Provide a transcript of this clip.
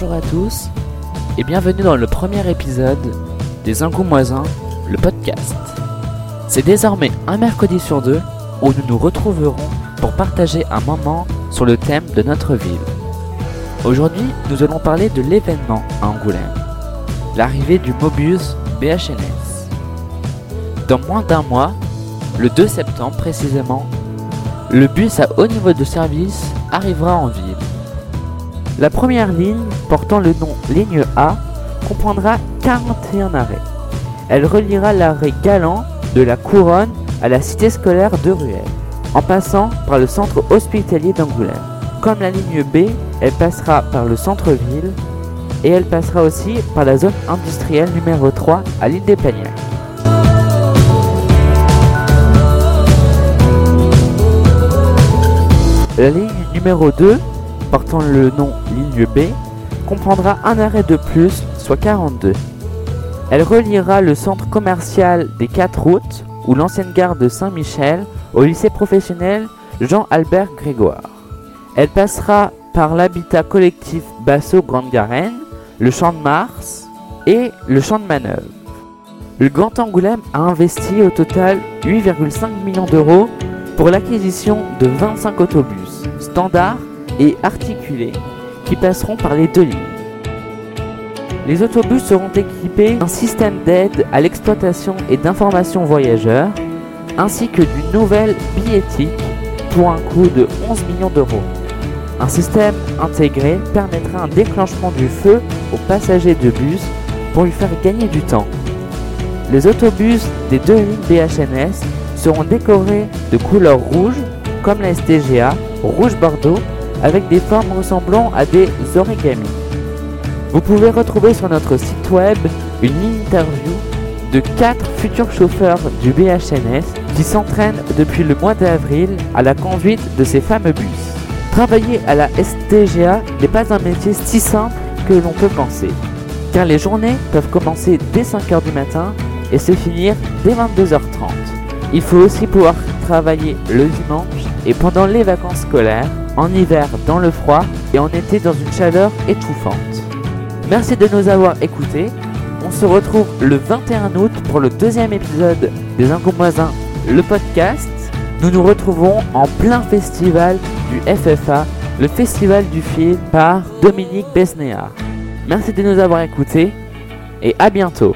Bonjour à tous et bienvenue dans le premier épisode des Ingoumoisins, le podcast. C'est désormais un mercredi sur deux où nous nous retrouverons pour partager un moment sur le thème de notre ville. Aujourd'hui, nous allons parler de l'événement à Angoulême, l'arrivée du Mobius BHNS. Dans moins d'un mois, le 2 septembre précisément, le bus à haut niveau de service arrivera en ville. La première ligne, portant le nom ligne A, comprendra 41 arrêts. Elle reliera l'arrêt galant de la Couronne à la cité scolaire de Ruelle, en passant par le centre hospitalier d'Angoulême. Comme la ligne B, elle passera par le centre-ville et elle passera aussi par la zone industrielle numéro 3 à l'île des Panières. La ligne numéro 2 portant le nom ligne B, comprendra un arrêt de plus, soit 42. Elle reliera le centre commercial des 4 routes ou l'ancienne gare de Saint-Michel au lycée professionnel Jean-Albert Grégoire. Elle passera par l'habitat collectif Basso Grande Garenne, le champ de Mars et le champ de manœuvre. Le Grand Angoulême a investi au total 8,5 millions d'euros pour l'acquisition de 25 autobus standards et articulés qui passeront par les deux lignes. Les autobus seront équipés d'un système d'aide à l'exploitation et d'information voyageurs, ainsi que d'une nouvelle billettique pour un coût de 11 millions d'euros. Un système intégré permettra un déclenchement du feu aux passagers de bus pour lui faire gagner du temps. Les autobus des deux lignes BHNS seront décorés de couleur rouge, comme la STGA, rouge bordeaux avec des formes ressemblant à des origami. Vous pouvez retrouver sur notre site web une interview de 4 futurs chauffeurs du BHNS qui s'entraînent depuis le mois d'avril à la conduite de ces fameux bus. Travailler à la STGA n'est pas un métier si simple que l'on peut penser, car les journées peuvent commencer dès 5h du matin et se finir dès 22h30. Il faut aussi pouvoir travailler le dimanche et pendant les vacances scolaires en hiver dans le froid et en été dans une chaleur étouffante. Merci de nous avoir écoutés. On se retrouve le 21 août pour le deuxième épisode des Ingoumoisins, le podcast. Nous nous retrouvons en plein festival du FFA, le festival du film par Dominique Besnéard. Merci de nous avoir écoutés et à bientôt.